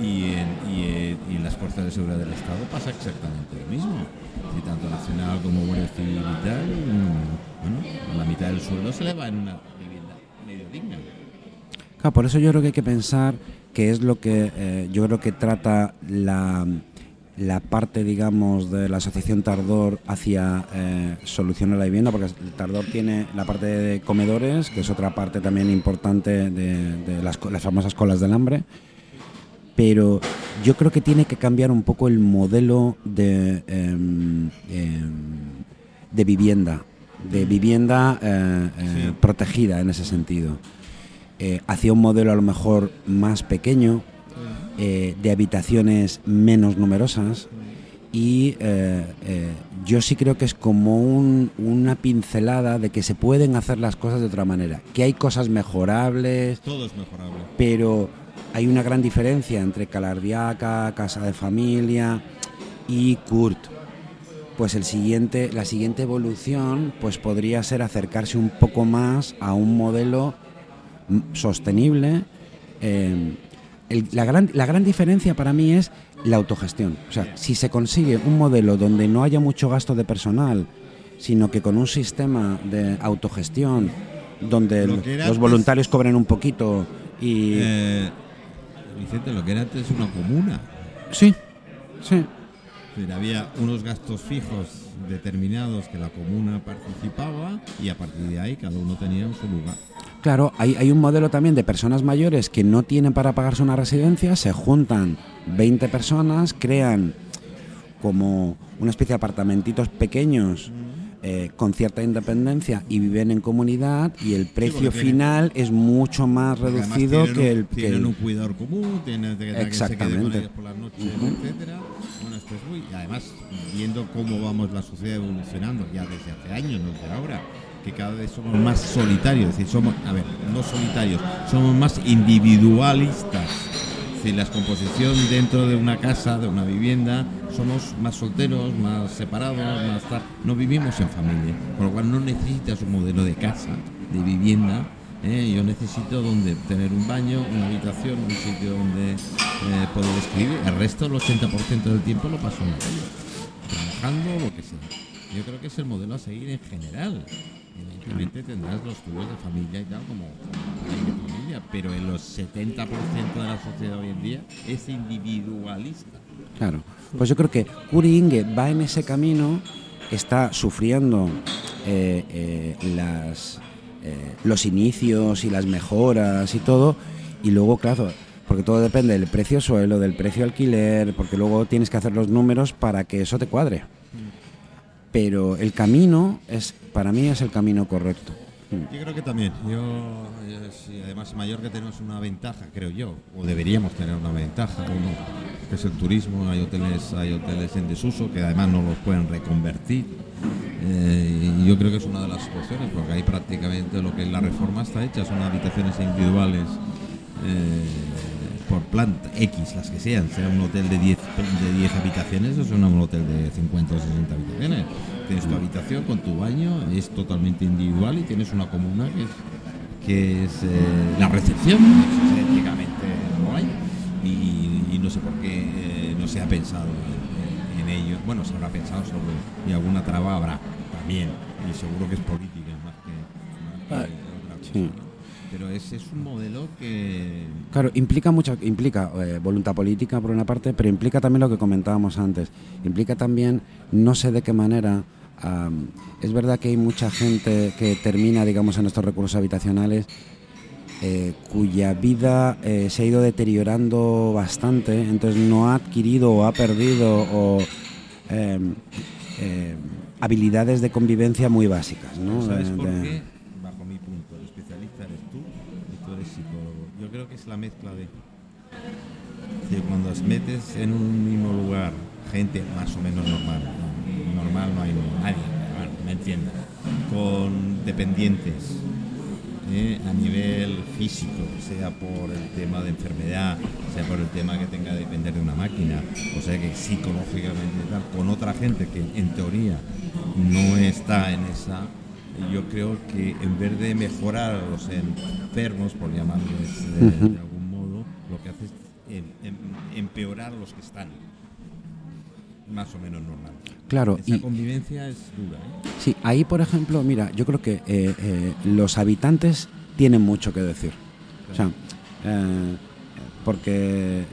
y, en, y en las fuerzas de seguridad del Estado pasa exactamente lo mismo y tanto nacional como Guardia Civil y tal, la mitad del sueldo se le va en una vivienda medio digna. Por eso yo creo que hay que pensar que es lo que eh, yo creo que trata la, la parte, digamos, de la asociación Tardor hacia eh, solucionar la vivienda, porque Tardor tiene la parte de comedores, que es otra parte también importante de, las, las famosas colas del hambre, pero yo creo que tiene que cambiar un poco el modelo de, em, em, de vivienda, de vivienda eh, eh, protegida en ese sentido. Eh, hacia un modelo a lo mejor más pequeño, de habitaciones menos numerosas y yo sí creo que es como una pincelada de que se pueden hacer las cosas de otra manera, que hay cosas mejorables. Todo es mejorable. Pero hay una gran diferencia entre Calardiaca, Casa de Familia y Kurt. Pues el siguiente, la siguiente evolución pues podría ser acercarse un poco más a un modelo sostenible. Eh, la, gran, la gran diferencia para mí es la autogestión. O sea, si se consigue un modelo donde no haya mucho gasto de personal, sino que con un sistema de autogestión, donde los voluntarios cobren un poquito y... Eh, Vicente, lo que era antes una comuna. Sí, sí. había unos gastos fijos determinados que la comuna participaba y a partir de ahí cada uno tenía su lugar. Claro, hay, hay, un modelo también de personas mayores que no tienen para pagarse una residencia, se juntan 20 personas, crean como una especie de apartamentitos pequeños eh, con cierta independencia y viven en comunidad y el precio final es mucho más reducido que el tienen que un cuidador común tienen que, exactamente. que por las noches etcétera. Bueno esto es muy y además viendo cómo vamos la sociedad evolucionando ya desde hace años no desde ahora que cada vez somos más solitarios es decir somos a ver no solitarios somos más individualistas la composición dentro de una casa, de una vivienda, somos más solteros, más separados, más no vivimos en familia, con lo cual no necesitas un modelo de casa, de vivienda. ¿eh? Yo necesito donde tener un baño, una habitación, un sitio donde eh, poder escribir. El resto, el 80% del tiempo lo paso en la calle, trabajando, lo que sea. Yo creo que es el modelo a seguir en general. Evidentemente tendrás los tuyos de familia y tal, como, de familia, pero en los 70% de la sociedad hoy en día es individualista. Claro, pues yo creo que Kuri Inge va en ese camino, está sufriendo eh, eh, las, eh, los inicios y las mejoras y todo, y luego, claro, porque todo depende del precio suelo, del precio alquiler, porque luego tienes que hacer los números para que eso te cuadre. Mm. Pero el camino es para mí es el camino correcto. Yo creo que también. Yo, eh, sí, además Mallorca tenemos una ventaja, creo yo, o deberíamos tener una ventaja, que es el turismo. Hay hoteles, hay hoteles en desuso que además no los pueden reconvertir. Eh, y yo creo que es una de las soluciones, porque ahí prácticamente lo que es la reforma está hecha, son habitaciones individuales. eh, por planta, X, las que sean, sea un hotel de 10 de 10 habitaciones o sea un hotel de 50 o 60 habitaciones. Tienes tu habitación con tu baño, es totalmente individual y tienes una comuna que es, que es eh, la recepción, que prácticamente no hay. Y, y no sé por qué eh, no se ha pensado en, en ello. Bueno, se habrá pensado sobre y alguna traba habrá también. Y seguro que es política más que, más que otra cosa, Sí. ¿no? Pero ese es un modelo que Claro, implica mucho, implica eh, voluntad política por una parte, pero implica también lo que comentábamos antes. Implica también, no sé de qué manera, es verdad que hay mucha gente que termina, digamos, en estos recursos habitacionales, eh, cuya vida eh, se ha ido deteriorando bastante, entonces no ha adquirido o ha perdido o, em, em, habilidades de convivencia muy básicas, ¿no? ¿Sabes De- por qué? Bajo mi punto, el especialista eres tú y tú eres psicólogo. Yo creo que es la mezcla de... que cuando os metes en un mismo lugar gente más o menos normal, no, normal no hay nadie, bueno, me entiendes, con dependientes ¿eh? a nivel físico, sea por el tema de enfermedad, sea por el tema que tenga que depender de una máquina, o sea que psicológicamente tal, con otra gente que en teoría no está en esa, yo creo que en vez de mejorar a los enfermos, por llamarles de, de algún modo, lo que hace es em- em- empeorar a los que están más o menos normal. Claro, Esa y, convivencia es dura, ¿eh? Sí, ahí por ejemplo, mira, yo creo que eh, eh, los habitantes tienen mucho que decir. O sea, eh, porque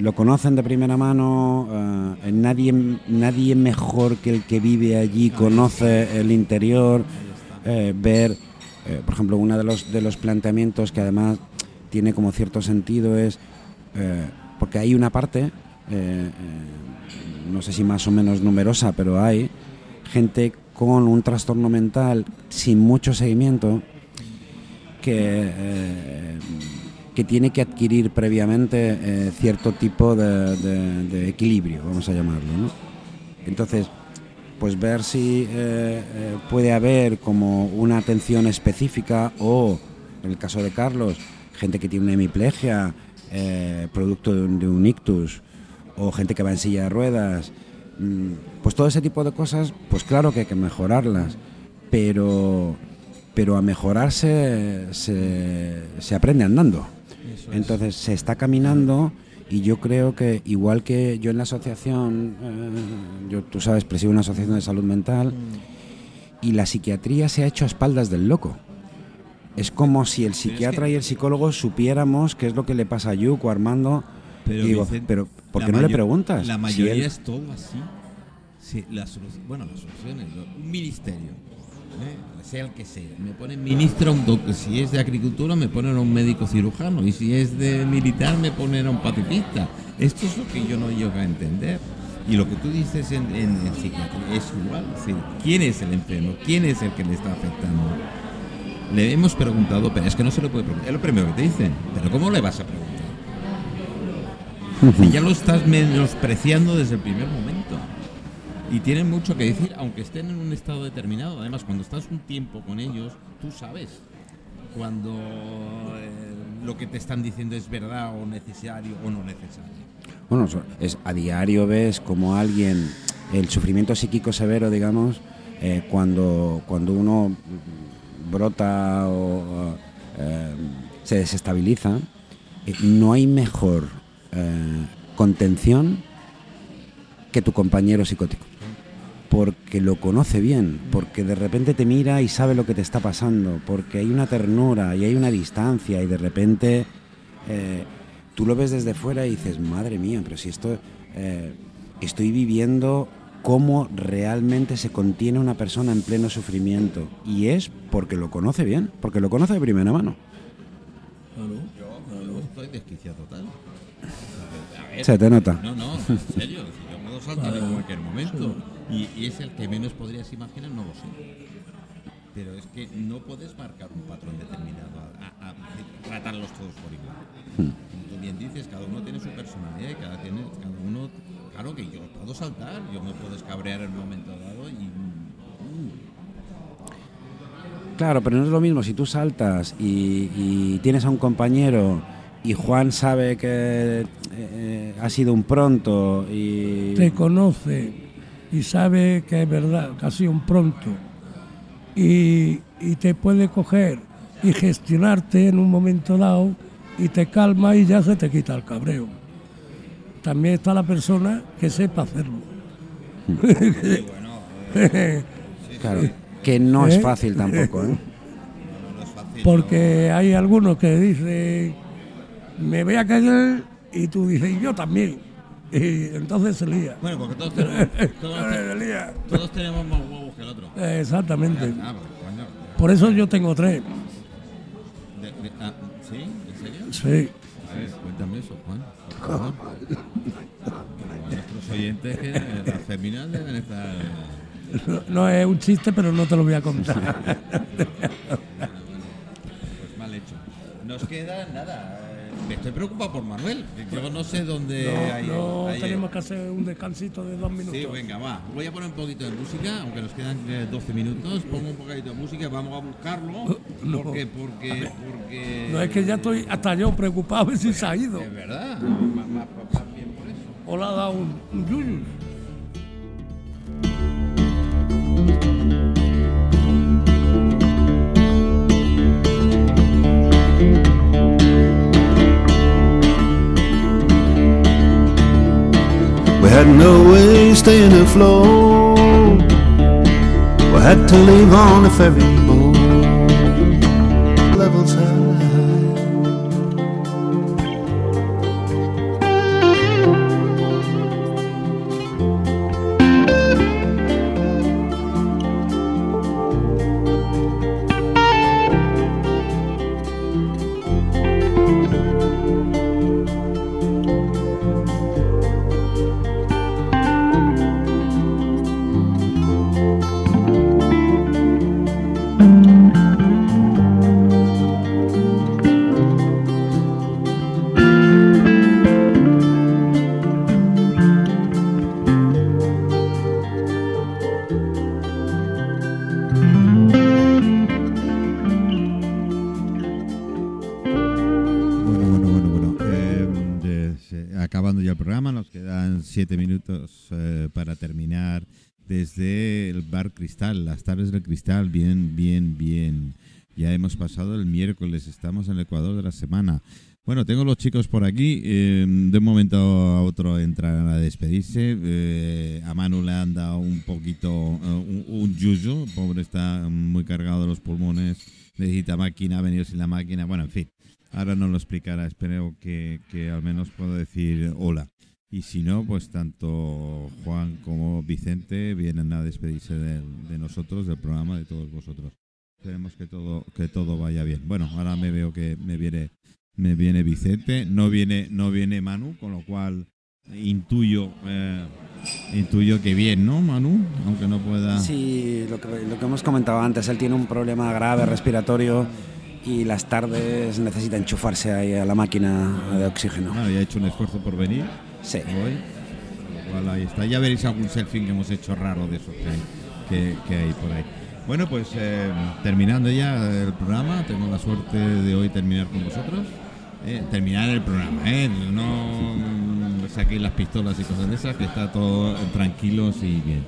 lo conocen de primera mano, nadie, nadie mejor que el que vive allí conoce el interior, ver, por ejemplo, uno de los, de los planteamientos que además tiene como cierto sentido es, porque hay una parte, no sé si más o menos numerosa, pero hay gente con un trastorno mental sin mucho seguimiento que, eh, que tiene que adquirir previamente eh, cierto tipo de, equilibrio, vamos a llamarlo. Entonces, pues ver si eh, puede haber como una atención específica o, en el caso de Carlos, gente que tiene una hemiplegia, producto de de un ictus, o gente que va en silla de ruedas, mm, pues todo ese tipo de cosas, pues claro que hay que mejorarlas, pero, pero a mejorarse se, se aprende andando. Entonces se está caminando y yo creo que igual que yo en la asociación, eh, yo tú sabes, presido una asociación de salud mental y la psiquiatría se ha hecho a espaldas del loco. Es como si el psiquiatra y el psicólogo supiéramos qué es lo que le pasa a Yuko, Armando. Pero, digo, Vicente, pero ¿por qué no le preguntas? La Si mayoría él- es todo así. Sí, la bueno, las soluciones, un ministerio, ¿eh? sea el que sea. Me ponen ministro, a un doc- si es de agricultura me ponen a un médico cirujano y si es de militar me ponen a un pacifista. Esto es lo que yo no llego a entender. Y lo que tú dices en, en, en psiquiatría es igual. ¿Quién es el enfermo? ¿Quién es el que le está afectando? Le hemos preguntado, pero es que no se le puede preguntar. Es lo primero que te dicen. Pero ¿cómo le vas a preguntar? Si ya lo estás menospreciando desde el primer momento. Y tienen mucho que decir, aunque estén en un estado determinado. Además, cuando estás un tiempo con ellos, tú sabes cuando eh, lo que te están diciendo es verdad o necesario o no necesario. Bueno, es a diario ves como alguien, el sufrimiento psíquico severo, digamos, eh, cuando, cuando uno brota o eh, se desestabiliza, no hay mejor eh, contención que tu compañero psicótico. Porque lo conoce bien, porque de repente te mira y sabe lo que te está pasando, porque hay una ternura y hay una distancia y de repente eh, tú lo ves desde fuera y dices, madre mía, pero si esto eh, estoy viviendo cómo realmente se contiene una persona en pleno sufrimiento. Y es porque lo conoce bien, porque lo conoce de primera mano. Yo estoy desquiciado total. Ver, Se te nota. No, no, en serio. si yo puedo saltar en cualquier momento. Y, y es el que menos podrías imaginar, no lo sé. pero es que no puedes marcar un patrón determinado a, a- a tratarlos todos por igual. Hmm. Como tú bien dices, cada uno tiene su personalidad y cada, tiene, cada uno, claro que yo puedo saltar, yo me puedo escabrear en un momento dado y mm, Claro, pero no es lo mismo si tú saltas y, y tienes a un compañero y Juan sabe que eh, ha sido un pronto y... te conoce y sabe que es verdad, que ha sido un pronto, y, y te puede coger y gestionarte en un momento dado y te calma y ya se te quita el cabreo. También está la persona que sepa hacerlo. Claro, que no es ¿Eh? fácil tampoco, ¿eh? Porque hay algunos que dicen, me voy a caer y tú dices, y yo también. Y entonces se lía. Bueno, porque todos tenemos, todos, tenemos más huevos que el otro. Exactamente. Ah, pues. Por eso yo tengo tres. De- de- ah, ¿Sí? ¿En serio? Sí. A ver, cuéntame eso, Juan. Por favor. Nuestros oyentes, que las féminas deben estar. No, no es un chiste, pero no te lo voy a contar. Pues mal hecho. Nos queda nada. Eh, Me estoy preocupado por Manuel. Yo no sé dónde hay. No, hay- tenemos que hacer un descansito de dos minutos. Sí, venga, va. Voy a poner un poquito de música, aunque nos quedan eh, 12 minutos. Pongo un poquito de música, vamos a buscarlo. No. Porque, porque, porque. No es que ya estoy hasta yo preocupado a ver si se ha ido. Es verdad. Más, bien por eso. O le ha dado un, un yuyu. Had no way staying afloat. We had to leave on a ferry desde el bar Cristal, las tardes del Cristal, bien, bien, bien. Ya hemos pasado el miércoles, estamos en el Ecuador de la semana. Bueno, tengo los chicos por aquí. eh, de un momento a otro entran a despedirse. eh, a Manu le han dado un poquito, eh, un, un yuyu. Pobre está muy cargado de los pulmones. Necesita máquina, ha venido sin la máquina. Bueno, en fin. Ahora nos lo explicará. Espero que, que al menos pueda decir hola. Y si no, pues tanto Juan como Vicente vienen a despedirse de, nosotros, del programa, de todos vosotros. Esperemos que todo, que todo vaya bien. Bueno, ahora me veo que me viene, me viene Vicente, no viene, no viene Manu, con lo cual intuyo, eh, intuyo que bien, ¿no, Manu? Aunque no pueda. Sí, lo que, lo que hemos comentado antes, él tiene un problema grave respiratorio y las tardes necesita enchufarse ahí a la máquina de oxígeno. Bueno, ya he hecho un esfuerzo por venir. Sí. ahí está. Ya veréis algún selfie que hemos hecho raro de esos que hay, que hay por ahí. Bueno, pues eh, terminando ya el programa, tengo la suerte de hoy terminar con vosotros. Eh, terminar el programa, ¿eh? No mm, saquéis las pistolas y cosas de esas, que está todo tranquilos y bien.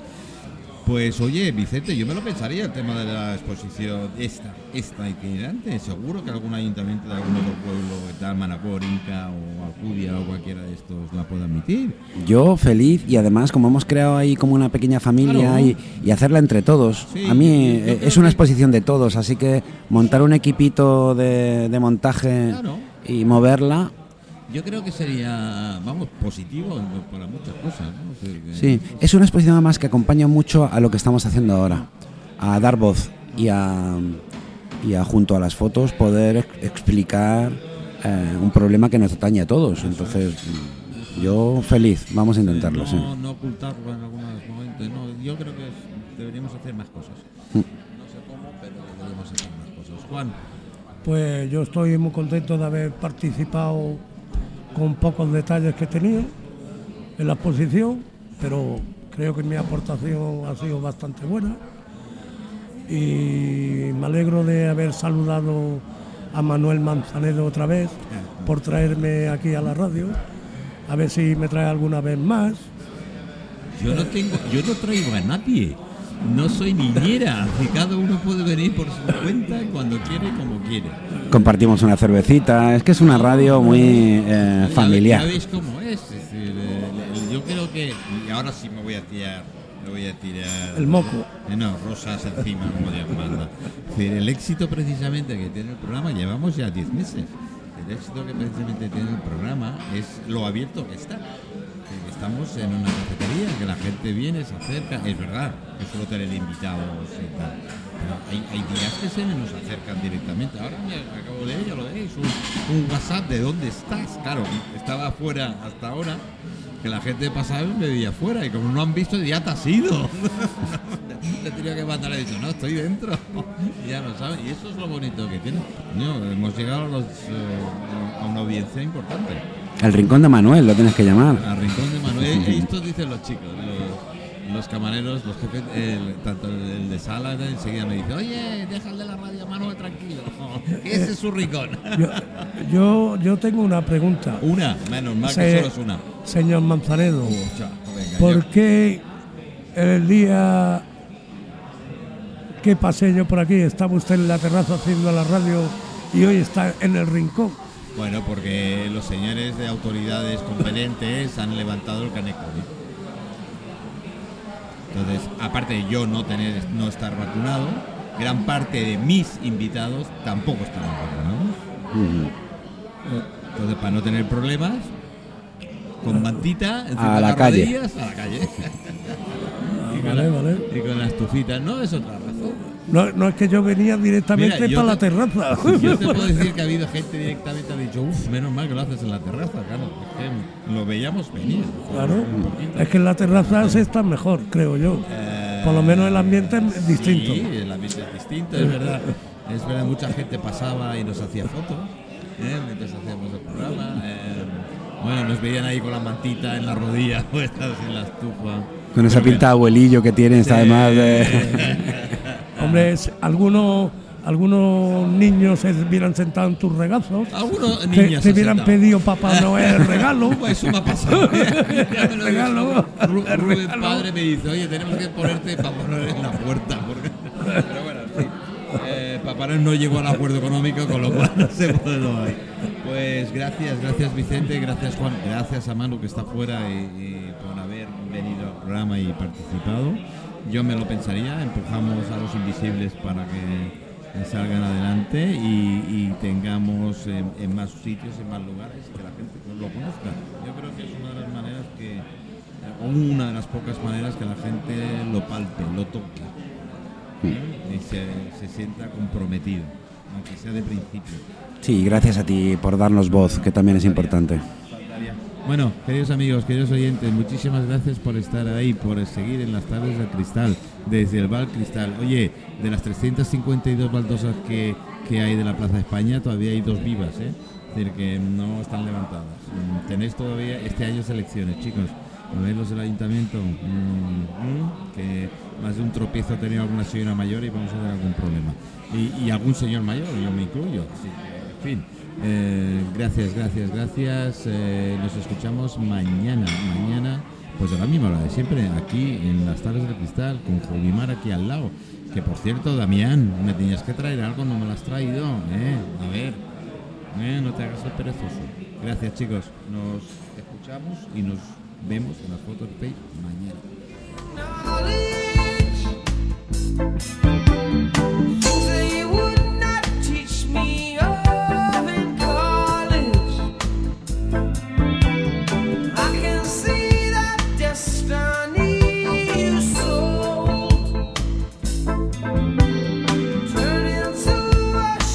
Pues oye, Vicente, yo me lo pensaría el tema de la exposición esta, esta itinerante. Seguro que algún ayuntamiento de algún otro pueblo, tal Manacor, Inca o Alcudia o cualquiera de estos la pueda admitir. Yo feliz y además como hemos creado ahí como una pequeña familia Claro. y, y hacerla entre todos. Sí, a mí eh, es una exposición de todos, así que montar un equipito de, de montaje Claro. y moverla, Yo creo que sería, vamos, positivo para muchas cosas. ¿no? O sea, que- sí, es una exposición además que acompaña mucho a lo que estamos haciendo ahora, a dar voz y a, y a junto a las fotos poder ex- explicar eh, un problema que nos atañe a todos. Entonces, yo feliz, vamos a intentarlo, no, sí. no ocultarlo en algunos momentos. No, yo creo que deberíamos hacer más cosas. Mm. No sé cómo, pero podemos hacer más cosas. Juan, Pues yo estoy muy contento de haber participado con pocos detalles que tenido en la exposición, pero creo que mi aportación ha sido bastante buena. Y me alegro de haber saludado a Manuel Manzanedo otra vez por traerme aquí a la radio. A ver si me trae alguna vez más. yo no tengo, yo no traigo a nadie. No soy niñera, y cada uno puede venir por su cuenta cuando quiere, como quiere. Compartimos una cervecita. Es que es una radio muy eh, familiar. Ya veis cómo es. es decir, eh, yo creo que. Y ahora sí me voy a tirar. Me voy a tirar. El moco. Eh, No, rosas encima, como Dios manda. El éxito precisamente que tiene el programa, llevamos ya 10 meses. El éxito que precisamente tiene el programa es lo abierto que está. Que Estamos en una cafetería, que la gente viene, se acerca. Es verdad, que solo tener invitados y tal. Pero hay, hay días que se nos acercan directamente. Ahora me acabo de leer, ya lo veis, un, un WhatsApp de dónde estás. Claro, estaba afuera hasta ahora, que la gente pasaba y me veía afuera. Y como no han visto, ya te has ido. Le tenía que mandar, he dicho, no, estoy dentro. Y ya lo saben. Y eso es lo bonito que tiene. Hemos llegado a, los, eh, a una audiencia importante. El rincón de Manuel lo tienes que llamar. Al rincón de Manuel. Y esto dicen los chicos, los, los camareros, los jefes, el- tanto el de sala, enseguida me dice, oye, deja el de la radio Manuel tranquilo. Ese es su rincón. Yo, yo, yo tengo una pregunta, Una, menos mal que solo es una. señor Manzanedo. Venga, ¿Por yo- qué el día que pasé yo por aquí estaba usted en la terraza haciendo la radio y hoy está en el rincón? Bueno, porque los señores de autoridades competentes han levantado el caneco. ¿eh? Entonces, aparte de yo no tener, no estar vacunado, gran parte de mis invitados tampoco están vacunados. Entonces, para no tener problemas, con mantita, encima A la las calle. rodillas, a la calle. y, con Vale, la, vale. y con la estufita, no es otra razón. No, no es que yo venía directamente Mira, yo para la te- terraza. Yo te puedo decir que ha habido gente directamente que ha dicho, uff, menos mal que lo haces en la terraza, claro. es que lo veíamos venir. Claro, es que en la terraza se está mejor, creo yo. Por lo menos el ambiente es distinto. Sí, el ambiente es distinto, es verdad. Es verdad, mucha gente pasaba y nos hacía fotos ¿eh? mientras hacíamos el programa. eh, bueno, nos veían ahí con la mantita en la rodilla, puestas en la estufa. Con esa Pero pinta de abuelillo que tienes, además de. Hombre, es- algunos, algunos niños se hubieran sentado en tus regazos. Algunos niños te se hubieran pedido Papá Noel regalo. Pues eso me ha pasado. Ya me lo Regalo. Ru- El Rubén regalo. padre me dice, oye, tenemos que ponerte Papá Noel en la puerta. Porque... Pero bueno, en fin. Eh, Papá Noel no llegó al acuerdo económico, con lo cual no se puede lo hay. Pues gracias, gracias Vicente, gracias Juan, gracias a Manu que está fuera y, y por haber venido al programa y participado. Yo me lo pensaría, empujamos a los invisibles para que salgan adelante y, y tengamos en, en más sitios, en más lugares, que la gente pues, lo conozca. Yo creo que es una de las maneras que, o una de las pocas maneras que la gente lo palpe, lo toque ¿eh? y se, se sienta comprometido, aunque sea de principio. Sí, gracias a ti por darnos voz, que también es importante. Bueno, queridos amigos, queridos oyentes, muchísimas gracias por estar ahí, por seguir en las tardes del cristal, desde el Val Cristal. Oye, de las 352 baldosas que, que hay de la Plaza España, todavía hay dos vivas, ¿eh? Es decir, que no están levantadas. Mm, Tenéis todavía este año elecciones, chicos. ¿No veis los del ayuntamiento? Mm, mm, que más de un tropiezo ha tenido alguna señora mayor y vamos a tener algún problema. Y, algún señor mayor, yo me incluyo. En fin. Eh, gracias, gracias, gracias. Eh, nos escuchamos mañana, mañana, pues a la misma hora de siempre, aquí en las tardes del cristal, con Jovimar aquí al lado. Que por cierto, Damián, me tenías que traer algo, no me lo has traído. ¿eh? A ver, no te hagas el perezoso. Gracias, chicos. Nos escuchamos y nos vemos en las fotos de Facebook mañana.